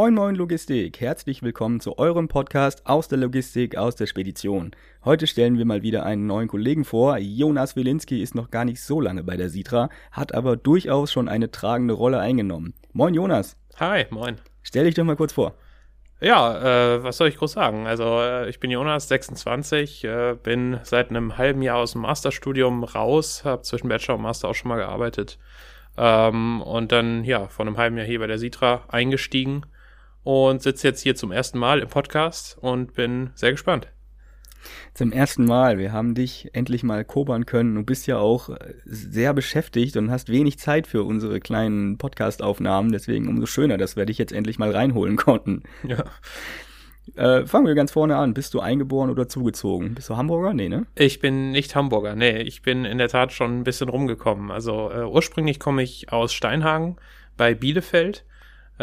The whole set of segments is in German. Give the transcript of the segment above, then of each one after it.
Moin Moin Logistik, herzlich willkommen zu eurem Podcast aus der Logistik, aus der Spedition. Heute stellen wir mal wieder einen neuen Kollegen vor. Jonas Wilinski ist noch gar nicht so lange bei der Sitra, hat aber durchaus schon eine tragende Rolle eingenommen. Moin Jonas. Hi, moin. Stell dich doch mal kurz vor. Ja, äh, was soll ich groß sagen? Also äh, ich bin Jonas, 26, äh, bin seit einem halben Jahr aus dem Masterstudium raus, habe zwischen Bachelor und Master auch schon mal gearbeitet ähm, und dann ja vor einem halben Jahr hier bei der Sitra eingestiegen und sitze jetzt hier zum ersten Mal im Podcast und bin sehr gespannt. Zum ersten Mal. Wir haben dich endlich mal kobern können. Du bist ja auch sehr beschäftigt und hast wenig Zeit für unsere kleinen Podcast-Aufnahmen. Deswegen umso schöner, dass wir dich jetzt endlich mal reinholen konnten. Ja. Äh, fangen wir ganz vorne an. Bist du eingeboren oder zugezogen? Bist du Hamburger? Nee, ne? Ich bin nicht Hamburger. Nee, ich bin in der Tat schon ein bisschen rumgekommen. Also äh, ursprünglich komme ich aus Steinhagen bei Bielefeld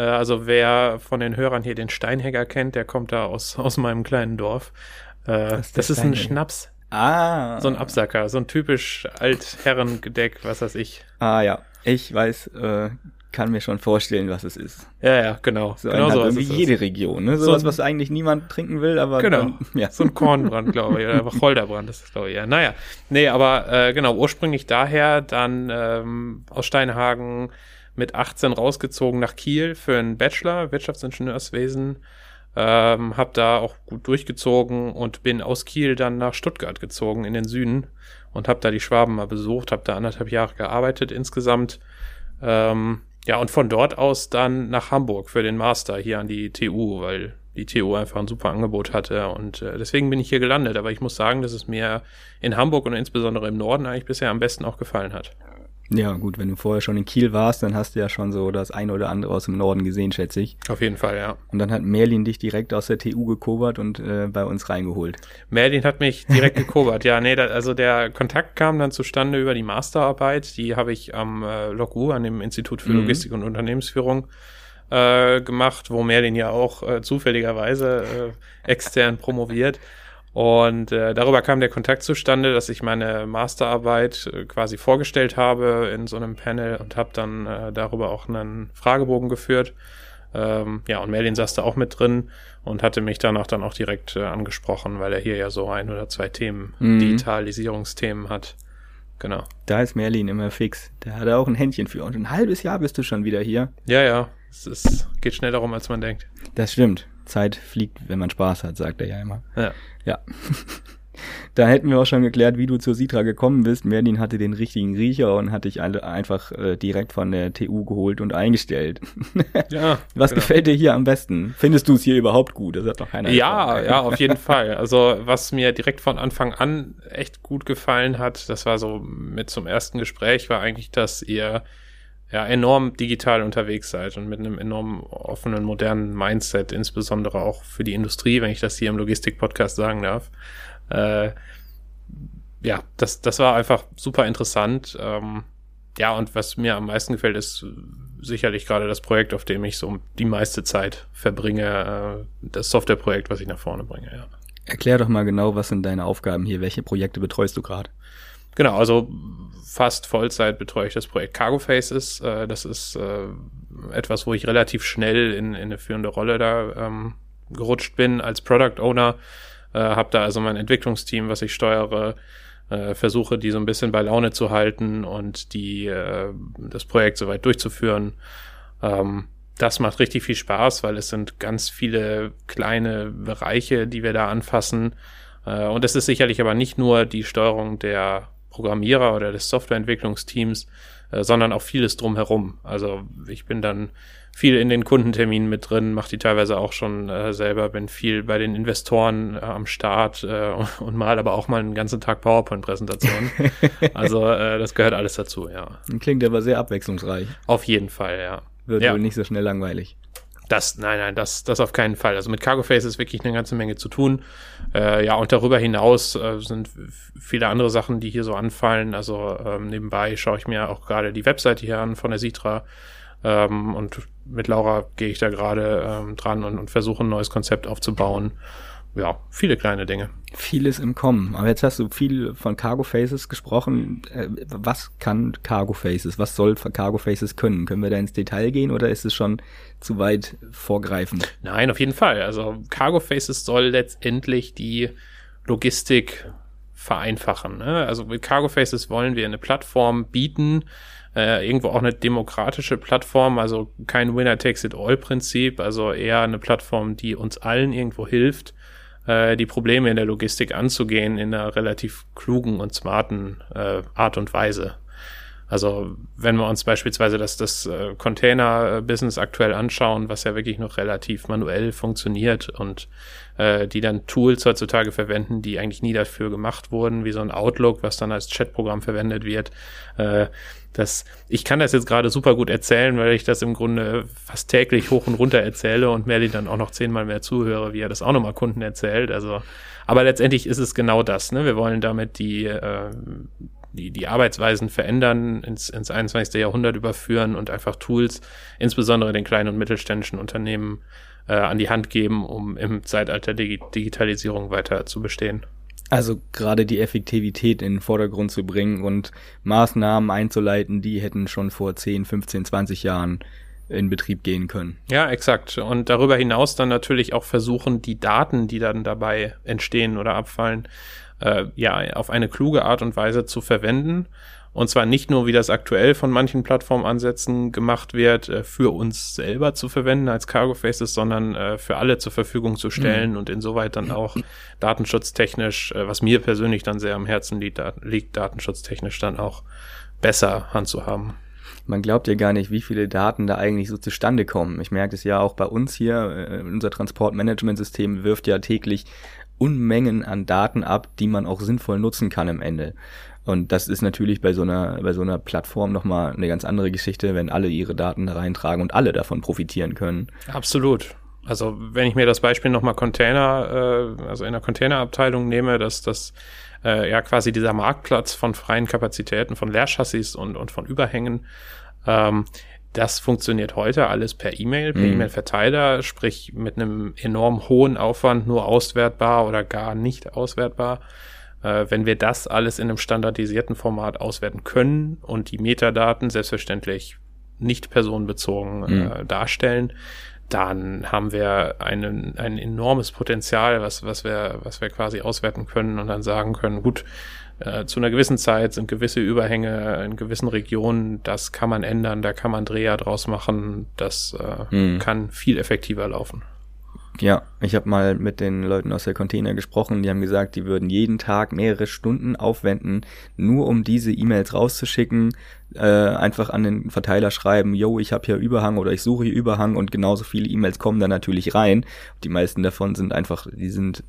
also wer von den Hörern hier den Steinhäger kennt, der kommt da aus, aus meinem kleinen Dorf. Äh, das, das ist ein Schnaps. Ah. So ein Absacker, so ein typisch Altherrengedeck, was weiß ich. Ah ja, ich weiß, äh, kann mir schon vorstellen, was es ist. Ja, ja, genau. So genau so irgendwie jede Region, ne? Sowas, so was eigentlich niemand trinken will, aber genau. Dann, ja. So ein Kornbrand, glaube ich, oder Wacholderbrand ist das, glaube ich. Ja, naja, nee, aber äh, genau ursprünglich daher, dann ähm, aus Steinhagen mit 18 rausgezogen nach Kiel für einen Bachelor Wirtschaftsingenieurswesen. Ähm, hab da auch gut durchgezogen und bin aus Kiel dann nach Stuttgart gezogen in den Süden und hab da die Schwaben mal besucht, hab da anderthalb Jahre gearbeitet insgesamt. Ähm, ja, und von dort aus dann nach Hamburg für den Master hier an die TU, weil die TU einfach ein super Angebot hatte und äh, deswegen bin ich hier gelandet. Aber ich muss sagen, dass es mir in Hamburg und insbesondere im Norden eigentlich bisher am besten auch gefallen hat. Ja, gut, wenn du vorher schon in Kiel warst, dann hast du ja schon so das eine oder andere aus dem Norden gesehen, schätze ich. Auf jeden Fall, ja. Und dann hat Merlin dich direkt aus der TU gekobert und äh, bei uns reingeholt. Merlin hat mich direkt gekobert, ja. Nee, da, also der Kontakt kam dann zustande über die Masterarbeit. Die habe ich am äh, LOGU, an dem Institut für mhm. Logistik und Unternehmensführung, äh, gemacht, wo Merlin ja auch äh, zufälligerweise äh, extern promoviert. Und äh, darüber kam der Kontakt zustande, dass ich meine Masterarbeit äh, quasi vorgestellt habe in so einem Panel und habe dann äh, darüber auch einen Fragebogen geführt. Ähm, ja, und Merlin saß da auch mit drin und hatte mich danach dann auch direkt äh, angesprochen, weil er hier ja so ein oder zwei Themen, mhm. Digitalisierungsthemen hat. Genau. Da ist Merlin immer fix. Der hat auch ein Händchen für. Und ein halbes Jahr bist du schon wieder hier. Ja, ja. Es ist, geht schneller rum, als man denkt. Das stimmt. Zeit fliegt, wenn man Spaß hat, sagt er ja immer. Ja. Ja. da hätten wir auch schon geklärt, wie du zur Sitra gekommen bist. Merlin hatte den richtigen Riecher und hat dich einfach äh, direkt von der TU geholt und eingestellt. Ja. Was genau. gefällt dir hier am besten? Findest du es hier überhaupt gut? Das hat doch keiner. Ja, ja, auf jeden Fall. Also, was mir direkt von Anfang an echt gut gefallen hat, das war so mit zum ersten Gespräch, war eigentlich, dass ihr ja enorm digital unterwegs seid und mit einem enorm offenen, modernen Mindset, insbesondere auch für die Industrie, wenn ich das hier im Logistik-Podcast sagen darf. Äh, ja, das, das war einfach super interessant. Ähm, ja, und was mir am meisten gefällt, ist sicherlich gerade das Projekt, auf dem ich so die meiste Zeit verbringe, äh, das Softwareprojekt, was ich nach vorne bringe, ja. Erklär doch mal genau, was sind deine Aufgaben hier? Welche Projekte betreust du gerade? Genau, also fast Vollzeit betreue ich das Projekt Cargo Faces. Äh, das ist äh, etwas, wo ich relativ schnell in, in eine führende Rolle da ähm, gerutscht bin als Product Owner. Äh, habe da also mein Entwicklungsteam, was ich steuere, äh, versuche die so ein bisschen bei Laune zu halten und die äh, das Projekt soweit durchzuführen. Ähm, das macht richtig viel Spaß, weil es sind ganz viele kleine Bereiche, die wir da anfassen. Äh, und es ist sicherlich aber nicht nur die Steuerung der Programmierer oder des Softwareentwicklungsteams, äh, sondern auch vieles drumherum. Also ich bin dann viel in den Kundenterminen mit drin, mache die teilweise auch schon äh, selber, bin viel bei den Investoren äh, am Start äh, und mal aber auch mal einen ganzen Tag PowerPoint-Präsentationen. also äh, das gehört alles dazu, ja. Klingt aber sehr abwechslungsreich. Auf jeden Fall, ja. Wird ja. wohl nicht so schnell langweilig. Das, nein, nein, das, das auf keinen Fall. Also mit Cargo Face ist wirklich eine ganze Menge zu tun. Äh, ja, und darüber hinaus äh, sind viele andere Sachen, die hier so anfallen. Also ähm, nebenbei schaue ich mir auch gerade die Webseite hier an von der Sitra. Ähm, und mit Laura gehe ich da gerade ähm, dran und, und versuche ein neues Konzept aufzubauen. Ja, viele kleine Dinge. Vieles im Kommen. Aber jetzt hast du viel von Cargo Faces gesprochen. Äh, was kann Cargo Faces? Was soll Cargo Faces können? Können wir da ins Detail gehen oder ist es schon zu weit vorgreifend? Nein, auf jeden Fall. Also Cargo Faces soll letztendlich die Logistik vereinfachen. Ne? Also mit Cargo Faces wollen wir eine Plattform bieten, äh, irgendwo auch eine demokratische Plattform, also kein Winner-Takes-it-all-Prinzip, also eher eine Plattform, die uns allen irgendwo hilft, äh, die Probleme in der Logistik anzugehen in einer relativ klugen und smarten äh, Art und Weise. Also wenn wir uns beispielsweise das, das äh, Container-Business aktuell anschauen, was ja wirklich noch relativ manuell funktioniert und äh, die dann Tools heutzutage verwenden, die eigentlich nie dafür gemacht wurden, wie so ein Outlook, was dann als Chatprogramm verwendet wird. Äh, das, ich kann das jetzt gerade super gut erzählen, weil ich das im Grunde fast täglich hoch und runter erzähle und Merlin dann auch noch zehnmal mehr zuhöre, wie er das auch nochmal Kunden erzählt. Also, aber letztendlich ist es genau das. Ne? Wir wollen damit die äh, die, die Arbeitsweisen verändern, ins, ins 21. Jahrhundert überführen und einfach Tools, insbesondere den kleinen und mittelständischen Unternehmen, äh, an die Hand geben, um im Zeitalter der Digitalisierung weiter zu bestehen. Also gerade die Effektivität in den Vordergrund zu bringen und Maßnahmen einzuleiten, die hätten schon vor 10, 15, 20 Jahren in Betrieb gehen können. Ja, exakt. Und darüber hinaus dann natürlich auch versuchen, die Daten, die dann dabei entstehen oder abfallen, äh, ja, auf eine kluge Art und Weise zu verwenden. Und zwar nicht nur, wie das aktuell von manchen Plattformansätzen gemacht wird, äh, für uns selber zu verwenden als Cargo Faces, sondern äh, für alle zur Verfügung zu stellen mhm. und insoweit dann auch datenschutztechnisch, äh, was mir persönlich dann sehr am Herzen liegt, liegt, datenschutztechnisch dann auch besser handzuhaben man glaubt ja gar nicht, wie viele Daten da eigentlich so zustande kommen. Ich merke es ja auch bei uns hier, unser Transportmanagementsystem wirft ja täglich Unmengen an Daten ab, die man auch sinnvoll nutzen kann im Ende. Und das ist natürlich bei so einer, bei so einer Plattform nochmal eine ganz andere Geschichte, wenn alle ihre Daten da reintragen und alle davon profitieren können. Absolut. Also wenn ich mir das Beispiel nochmal Container, äh, also in der Containerabteilung nehme, dass das äh, ja quasi dieser Marktplatz von freien Kapazitäten, von Leerchassis und, und von Überhängen, ähm, das funktioniert heute alles per E-Mail, per mhm. E-Mail-Verteiler, sprich mit einem enorm hohen Aufwand nur auswertbar oder gar nicht auswertbar. Äh, wenn wir das alles in einem standardisierten Format auswerten können und die Metadaten selbstverständlich nicht personenbezogen äh, mhm. äh, darstellen, dann haben wir einen, ein enormes Potenzial, was, was wir, was wir quasi auswerten können und dann sagen können, gut, äh, zu einer gewissen Zeit sind gewisse Überhänge in gewissen Regionen, das kann man ändern, da kann man Dreher draus machen, das äh, hm. kann viel effektiver laufen. Ja, ich habe mal mit den Leuten aus der Container gesprochen, die haben gesagt, die würden jeden Tag mehrere Stunden aufwenden, nur um diese E-Mails rauszuschicken, äh, einfach an den Verteiler schreiben, yo, ich habe hier Überhang oder ich suche hier Überhang und genauso viele E-Mails kommen da natürlich rein. Die meisten davon sind einfach, die sind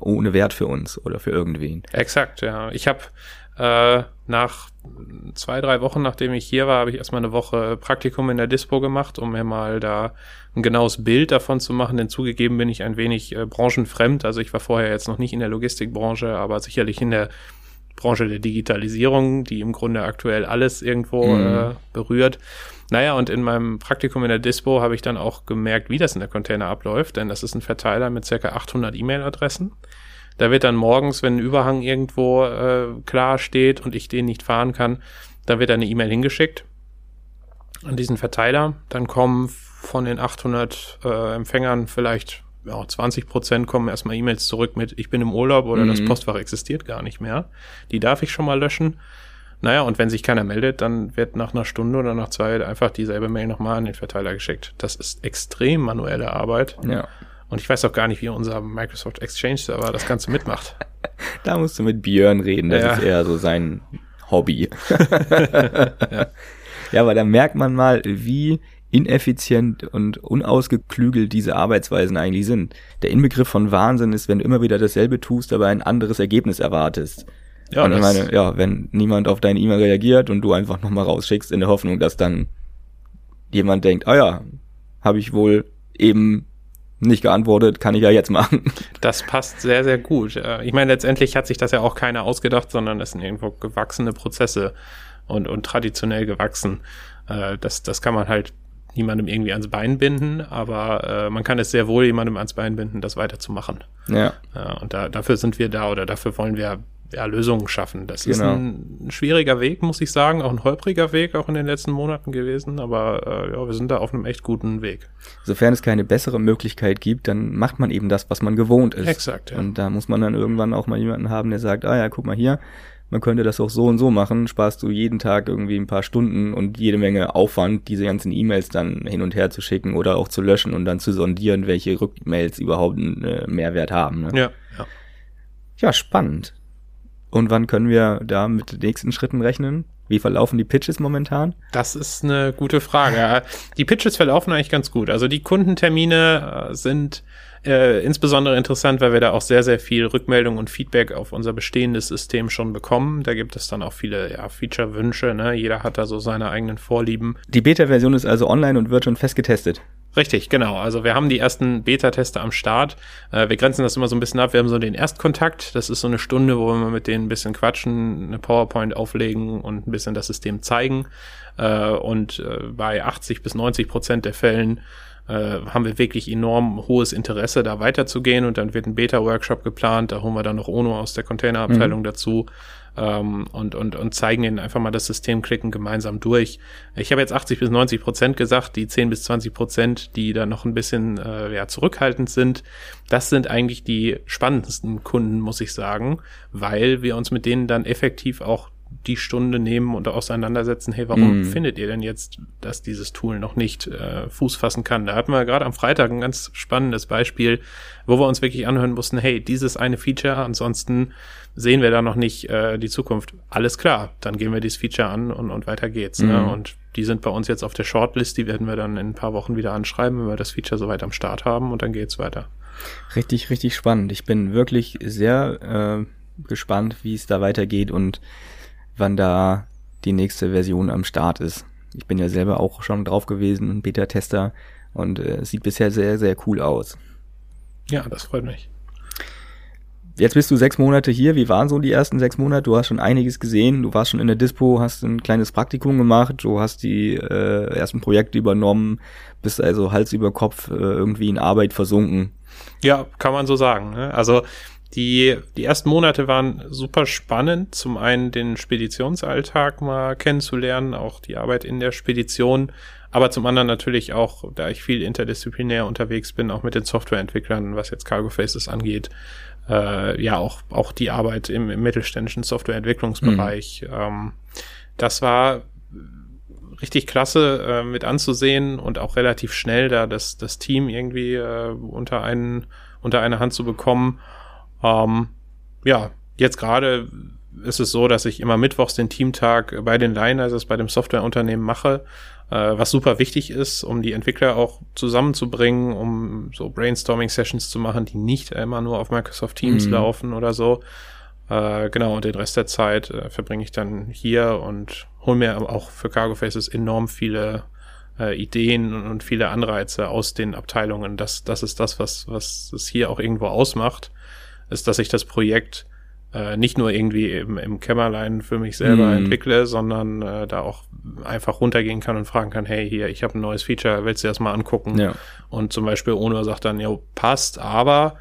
ohne Wert für uns oder für irgendwen. Exakt, ja. Ich habe äh, nach zwei, drei Wochen, nachdem ich hier war, habe ich erstmal eine Woche Praktikum in der Dispo gemacht, um mir mal da ein genaues Bild davon zu machen. Denn zugegeben bin ich ein wenig äh, branchenfremd. Also ich war vorher jetzt noch nicht in der Logistikbranche, aber sicherlich in der Branche der Digitalisierung, die im Grunde aktuell alles irgendwo mhm. äh, berührt. Naja, und in meinem Praktikum in der Dispo habe ich dann auch gemerkt, wie das in der Container abläuft, denn das ist ein Verteiler mit circa 800 E-Mail-Adressen. Da wird dann morgens, wenn ein Überhang irgendwo äh, klar steht und ich den nicht fahren kann, da wird eine E-Mail hingeschickt an diesen Verteiler. Dann kommen von den 800 äh, Empfängern vielleicht ja, 20 Prozent kommen erstmal E-Mails zurück mit, ich bin im Urlaub oder mhm. das Postfach existiert gar nicht mehr. Die darf ich schon mal löschen. Naja, und wenn sich keiner meldet, dann wird nach einer Stunde oder nach zwei einfach dieselbe Mail nochmal an den Verteiler geschickt. Das ist extrem manuelle Arbeit. Ja. Und ich weiß auch gar nicht, wie unser Microsoft Exchange Server das Ganze mitmacht. da musst du mit Björn reden, das ja. ist eher so sein Hobby. ja. ja, aber da merkt man mal, wie ineffizient und unausgeklügelt diese Arbeitsweisen eigentlich sind. Der Inbegriff von Wahnsinn ist, wenn du immer wieder dasselbe tust, aber ein anderes Ergebnis erwartest. Ja, und ich meine, ja, wenn niemand auf deine E-Mail reagiert und du einfach nochmal rausschickst in der Hoffnung, dass dann jemand denkt, ah ja, habe ich wohl eben nicht geantwortet, kann ich ja jetzt machen. Das passt sehr, sehr gut. Äh, ich meine, letztendlich hat sich das ja auch keiner ausgedacht, sondern es sind irgendwo gewachsene Prozesse und, und traditionell gewachsen. Äh, das, das kann man halt niemandem irgendwie ans Bein binden, aber äh, man kann es sehr wohl jemandem ans Bein binden, das weiterzumachen. Ja. Ja, und da, dafür sind wir da oder dafür wollen wir ja, Lösungen schaffen. Das ist Genau. ein, ein schwieriger Weg, muss ich sagen, auch ein holpriger Weg auch in den letzten Monaten gewesen, aber äh, ja, wir sind da auf einem echt guten Weg. Sofern es keine bessere Möglichkeit gibt, dann macht man eben das, was man gewohnt ist. Exakt, ja. Und da muss man dann irgendwann auch mal jemanden haben, der sagt, ah ja, guck mal hier, man könnte das auch so und so machen, sparst du jeden Tag irgendwie ein paar Stunden und jede Menge Aufwand, diese ganzen E-Mails dann hin und her zu schicken oder auch zu löschen und dann zu sondieren, welche Rückmails überhaupt einen äh, Mehrwert haben. Ne? Ja, ja. Ja, spannend. Und wann können wir da mit den nächsten Schritten rechnen? Wie verlaufen die Pitches momentan? Das ist eine gute Frage. Die Pitches verlaufen eigentlich ganz gut. Also die Kundentermine äh, sind äh, insbesondere interessant, weil wir da auch sehr, sehr viel Rückmeldung und Feedback auf unser bestehendes System schon bekommen. Da gibt es dann auch viele ja, Feature-Wünsche. Ne? Jeder hat da so seine eigenen Vorlieben. Die Beta-Version ist also online und wird schon fest getestet. Richtig, genau. Also wir haben die ersten Beta-Tester am Start. Äh, wir grenzen das immer so ein bisschen ab. Wir haben so den Erstkontakt. Das ist so eine Stunde, wo wir mit denen ein bisschen quatschen, eine PowerPoint auflegen und ein bisschen das System zeigen. Äh, und äh, bei 80 bis 90 Prozent der Fällen haben wir wirklich enorm hohes Interesse, da weiterzugehen. Und dann wird ein Beta-Workshop geplant. Da holen wir dann noch Ono aus der Containerabteilung dazu ähm, und, und, und zeigen ihnen einfach mal das System, klicken gemeinsam durch. Ich habe jetzt 80 bis 90 Prozent gesagt, die 10 bis 20 Prozent, die da noch ein bisschen äh, ja, zurückhaltend sind, das sind eigentlich die spannendsten Kunden, muss ich sagen, weil wir uns mit denen dann effektiv auch die Stunde nehmen und auseinandersetzen, hey, warum Mhm. findet ihr denn jetzt, dass dieses Tool noch nicht äh, Fuß fassen kann? Da hatten wir gerade am Freitag ein ganz spannendes Beispiel, wo wir uns wirklich anhören mussten, hey, dieses eine Feature, ansonsten sehen wir da noch nicht äh, die Zukunft. Alles klar, dann gehen wir dieses Feature an und, und weiter geht's. Ne? Mhm. Und die sind bei uns jetzt auf der Shortlist, die werden wir dann in ein paar Wochen wieder anschreiben, wenn wir das Feature soweit am Start haben und dann geht's weiter. Richtig, richtig spannend. Ich bin wirklich sehr äh, gespannt, wie es da weitergeht und wann da die nächste Version am Start ist. Ich bin ja selber auch schon drauf gewesen, ein Beta-Tester und äh, es sieht bisher sehr, sehr cool aus. Ja, das freut mich. Jetzt bist du sechs Monate hier. Wie waren so die ersten sechs Monate? Du hast schon einiges gesehen. Du warst schon in der Dispo, hast ein kleines Praktikum gemacht. Du hast die äh, ersten Projekte übernommen, bist also Hals über Kopf äh, irgendwie in Arbeit versunken. Ja, kann man so sagen. Ne? Also die, die ersten Monate waren super spannend. Zum einen den Speditionsalltag mal kennenzulernen, auch die Arbeit in der Spedition. Aber zum anderen natürlich auch, da ich viel interdisziplinär unterwegs bin, auch mit den Softwareentwicklern, was jetzt Cargo Faces angeht, äh, ja auch, auch die Arbeit im, im mittelständischen Softwareentwicklungsbereich. Ähm, das war richtig klasse äh, mit anzusehen und auch relativ schnell da das, das Team irgendwie äh, unter, einen, unter eine Hand zu bekommen. Ähm, ja, jetzt gerade ist es so, dass ich immer mittwochs den Teamtag bei den Liners, bei dem Softwareunternehmen mache, äh, was super wichtig ist, um die Entwickler auch zusammenzubringen, um so Brainstorming-Sessions zu machen, die nicht immer nur auf Microsoft Teams Mhm. laufen oder so. Äh, genau, und den Rest der Zeit äh, verbringe ich dann hier und hole mir auch für Cargo Faces enorm viele äh, Ideen und, und viele Anreize aus den Abteilungen. Das, das ist das, was, was es hier auch irgendwo ausmacht, ist, dass ich das Projekt äh, nicht nur irgendwie im, im Kämmerlein für mich selber Mhm. entwickle, sondern äh, da auch einfach runtergehen kann und fragen kann, hey, hier, ich habe ein neues Feature, willst du das mal angucken? Ja. Und zum Beispiel Ono sagt dann, jo, passt, aber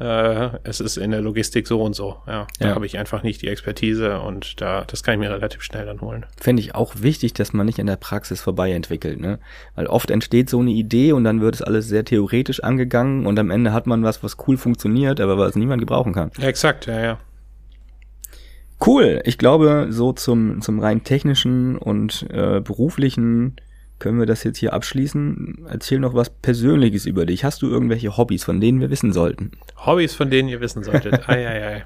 äh, es ist in der Logistik so und so. Ja, da Ja. habe ich einfach nicht die Expertise und da, das kann ich mir relativ schnell dann holen. Fände ich auch wichtig, dass man nicht an der Praxis vorbei entwickelt, ne? Weil oft entsteht so eine Idee und dann wird es alles sehr theoretisch angegangen und am Ende hat man was, was cool funktioniert, aber was niemand gebrauchen kann. Ja, exakt, ja, ja. Cool. Ich glaube, so zum, zum rein technischen und äh, beruflichen können wir das jetzt hier abschließen. Erzähl noch was Persönliches über dich. Hast du irgendwelche Hobbys, von denen wir wissen sollten? Hobbys, von denen ihr wissen solltet. ei, ei, ei.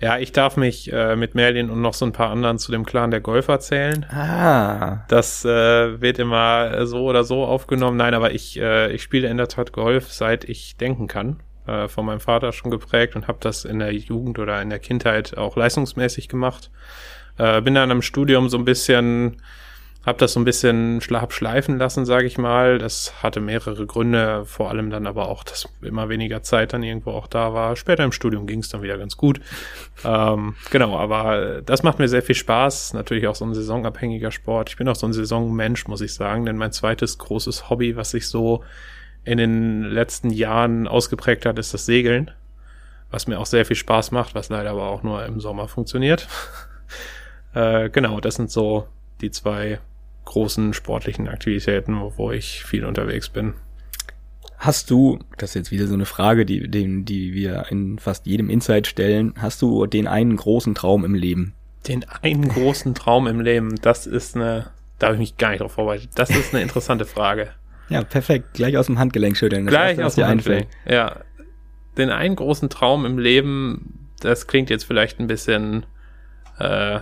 Ja, ich darf mich äh, mit Merlin und noch so ein paar anderen zu dem Clan der Golfer zählen. Ah, Das äh, wird immer so oder so aufgenommen. Nein, aber ich, äh, ich spiele in der Tat Golf, seit ich denken kann. Äh, von meinem Vater schon geprägt und habe das in der Jugend oder in der Kindheit auch leistungsmäßig gemacht. Äh, bin dann im Studium so ein bisschen Hab das so ein bisschen hab schleifen lassen, sage ich mal. Das hatte mehrere Gründe, vor allem dann aber auch, dass immer weniger Zeit dann irgendwo auch da war. Später im Studium ging es dann wieder ganz gut. Ähm, genau, aber das macht mir sehr viel Spaß. Natürlich auch so ein saisonabhängiger Sport. Ich bin auch so ein Saisonmensch, muss ich sagen, denn mein zweites großes Hobby, was sich so in den letzten Jahren ausgeprägt hat, ist das Segeln. Was mir auch sehr viel Spaß macht, was leider aber auch nur im Sommer funktioniert. äh, genau, das sind so die zwei großen sportlichen Aktivitäten, wo, ich viel unterwegs bin. Hast du, das ist jetzt wieder so eine Frage, die, die, die wir in fast jedem Insight stellen, hast du den einen großen Traum im Leben? Den einen großen Traum im Leben, das ist eine, da habe ich mich gar nicht drauf vorbereitet. Das ist eine interessante Frage. Ja, perfekt. Gleich aus dem Handgelenk schütteln. Das Gleich aus dem Handgelenk. Ja. Den einen großen Traum im Leben, das klingt jetzt vielleicht ein bisschen äh,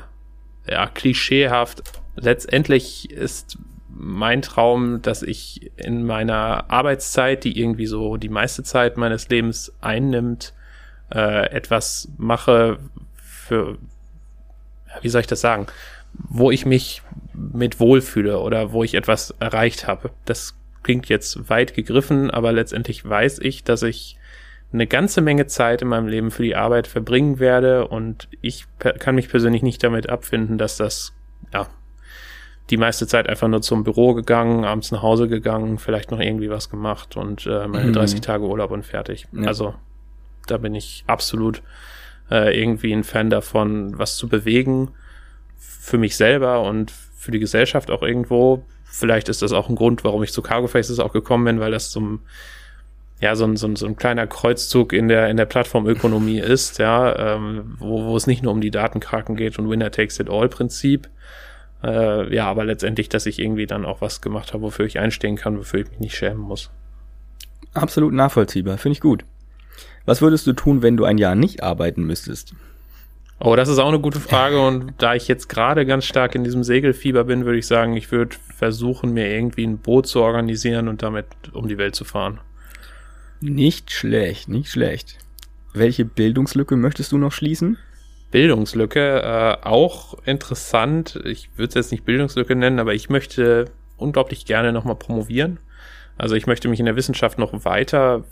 ja, klischeehaft, letztendlich ist mein Traum, dass ich in meiner Arbeitszeit, die irgendwie so die meiste Zeit meines Lebens einnimmt, äh, etwas mache für, wie soll ich das sagen, wo ich mich mit wohlfühle oder wo ich etwas erreicht habe. Das klingt jetzt weit gegriffen, aber letztendlich weiß ich, dass ich eine ganze Menge Zeit in meinem Leben für die Arbeit verbringen werde und ich kann mich persönlich nicht damit abfinden, dass das ja die meiste Zeit einfach nur zum Büro gegangen, abends nach Hause gegangen, vielleicht noch irgendwie was gemacht und äh, meine mhm. 30 Tage Urlaub und fertig. Ja. Also da bin ich absolut äh, irgendwie ein Fan davon, was zu bewegen für mich selber und für die Gesellschaft auch irgendwo. Vielleicht ist das auch ein Grund, warum ich zu Cargo Faces auch gekommen bin, weil das zum ja, so ein, so, ein, so ein kleiner Kreuzzug in der, in der Plattformökonomie ist, ja, ähm, wo, wo es nicht nur um die Datenkraken geht und Winner takes it all Prinzip, äh, ja, aber letztendlich, dass ich irgendwie dann auch was gemacht habe, wofür ich einstehen kann, wofür ich mich nicht schämen muss. Absolut nachvollziehbar, finde ich gut. Was würdest du tun, wenn du ein Jahr nicht arbeiten müsstest? Oh, das ist auch eine gute Frage und da ich jetzt gerade ganz stark in diesem Segelfieber bin, würde ich sagen, ich würde versuchen, mir irgendwie ein Boot zu organisieren und damit um die Welt zu fahren. Nicht schlecht, nicht schlecht. Welche Bildungslücke möchtest du noch schließen? Bildungslücke. Äh, auch interessant, ich würde es jetzt nicht Bildungslücke nennen, aber ich möchte unglaublich gerne nochmal promovieren. Also ich möchte mich in der Wissenschaft noch weiter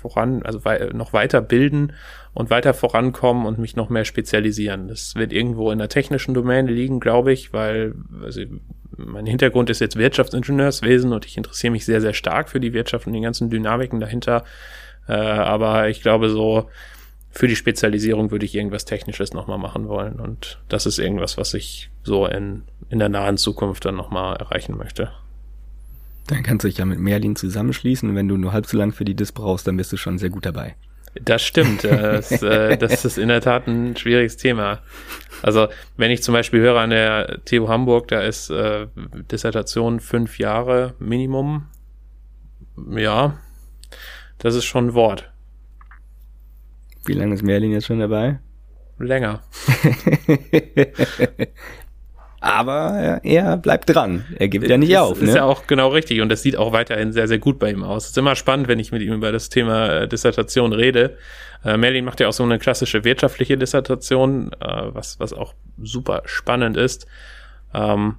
voran, also wei noch weiter bilden und weiter vorankommen und mich noch mehr spezialisieren. Das wird irgendwo in der technischen Domäne liegen, glaube ich, weil also mein Hintergrund ist jetzt Wirtschaftsingenieurswesen und ich interessiere mich sehr, sehr stark für die Wirtschaft und die ganzen Dynamiken dahinter. Äh, aber ich glaube so, für die Spezialisierung würde ich irgendwas Technisches nochmal machen wollen. Und das ist irgendwas, was ich so in, in der nahen Zukunft dann nochmal erreichen möchte. Dann kannst du dich ja mit Merlin zusammenschließen und wenn du nur halb so lang für die Dis brauchst, dann bist du schon sehr gut dabei. Das stimmt. Das, äh, das ist in der Tat ein schwieriges Thema. Also wenn ich zum Beispiel höre an der TU Hamburg, da ist äh, Dissertation fünf Jahre Minimum. Ja, das ist schon ein Wort. Wie lange ist Merlin jetzt schon dabei? Länger. Aber er bleibt dran. Er gibt ja nicht ist, auf. Ist ne? ja auch genau richtig und das sieht auch weiterhin sehr, sehr gut bei ihm aus. Es ist immer spannend, wenn ich mit ihm über das Thema äh, Dissertation rede. Äh, Merlin macht ja auch so eine klassische wirtschaftliche Dissertation, äh, was, was auch super spannend ist. Ähm,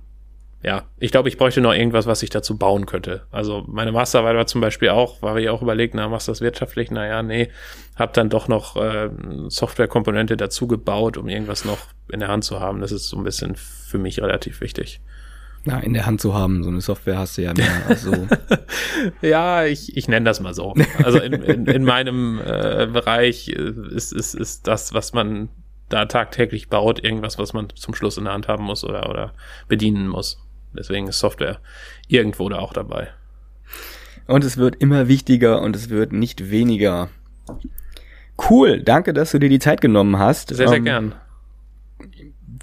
ja, ich glaube, ich bräuchte noch irgendwas, was ich dazu bauen könnte. Also meine Masterarbeit war zum Beispiel auch, war ich auch überlegt, na, machst du das wirtschaftlich? Naja, nee, hab dann doch noch äh, Softwarekomponente dazu gebaut, um irgendwas noch in der Hand zu haben. Das ist so ein bisschen für mich relativ wichtig. Na, in der Hand zu haben, so eine Software hast du ja mehr als so. ja, ich, ich nenne das mal so. Also in, in, in meinem äh, Bereich ist, ist, ist das, was man da tagtäglich baut, irgendwas, was man zum Schluss in der Hand haben muss oder, oder bedienen muss. Deswegen ist Software irgendwo da auch dabei. Und es wird immer wichtiger und es wird nicht weniger. Cool, danke, dass du dir die Zeit genommen hast. Sehr, sehr ähm, gern.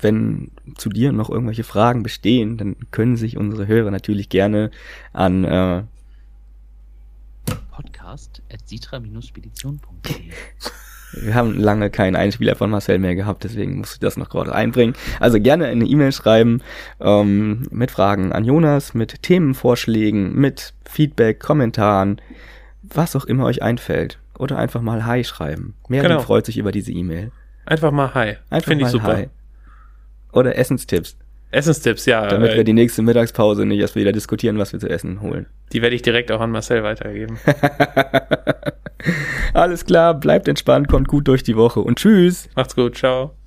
Wenn zu dir noch irgendwelche Fragen bestehen, dann können sich unsere Hörer natürlich gerne an äh, podcast at speditionnde wir haben lange keinen Einspieler von Marcel mehr gehabt, deswegen muss ich das noch gerade einbringen. Also gerne eine E-Mail schreiben ähm, mit Fragen an Jonas, mit Themenvorschlägen, mit Feedback, Kommentaren, was auch immer euch einfällt. Oder einfach mal Hi schreiben. Merlin genau. freut sich über diese E-Mail. Einfach mal Hi. Einfach Finde ich super. Hi. Oder Essenstipps. Essenstipps, ja. Damit äh, wir die nächste Mittagspause nicht erst wieder diskutieren, was wir zu essen holen. die werde ich direkt auch an Marcel weitergeben. Alles klar, bleibt entspannt, kommt gut durch die Woche und tschüss. Macht's gut, ciao.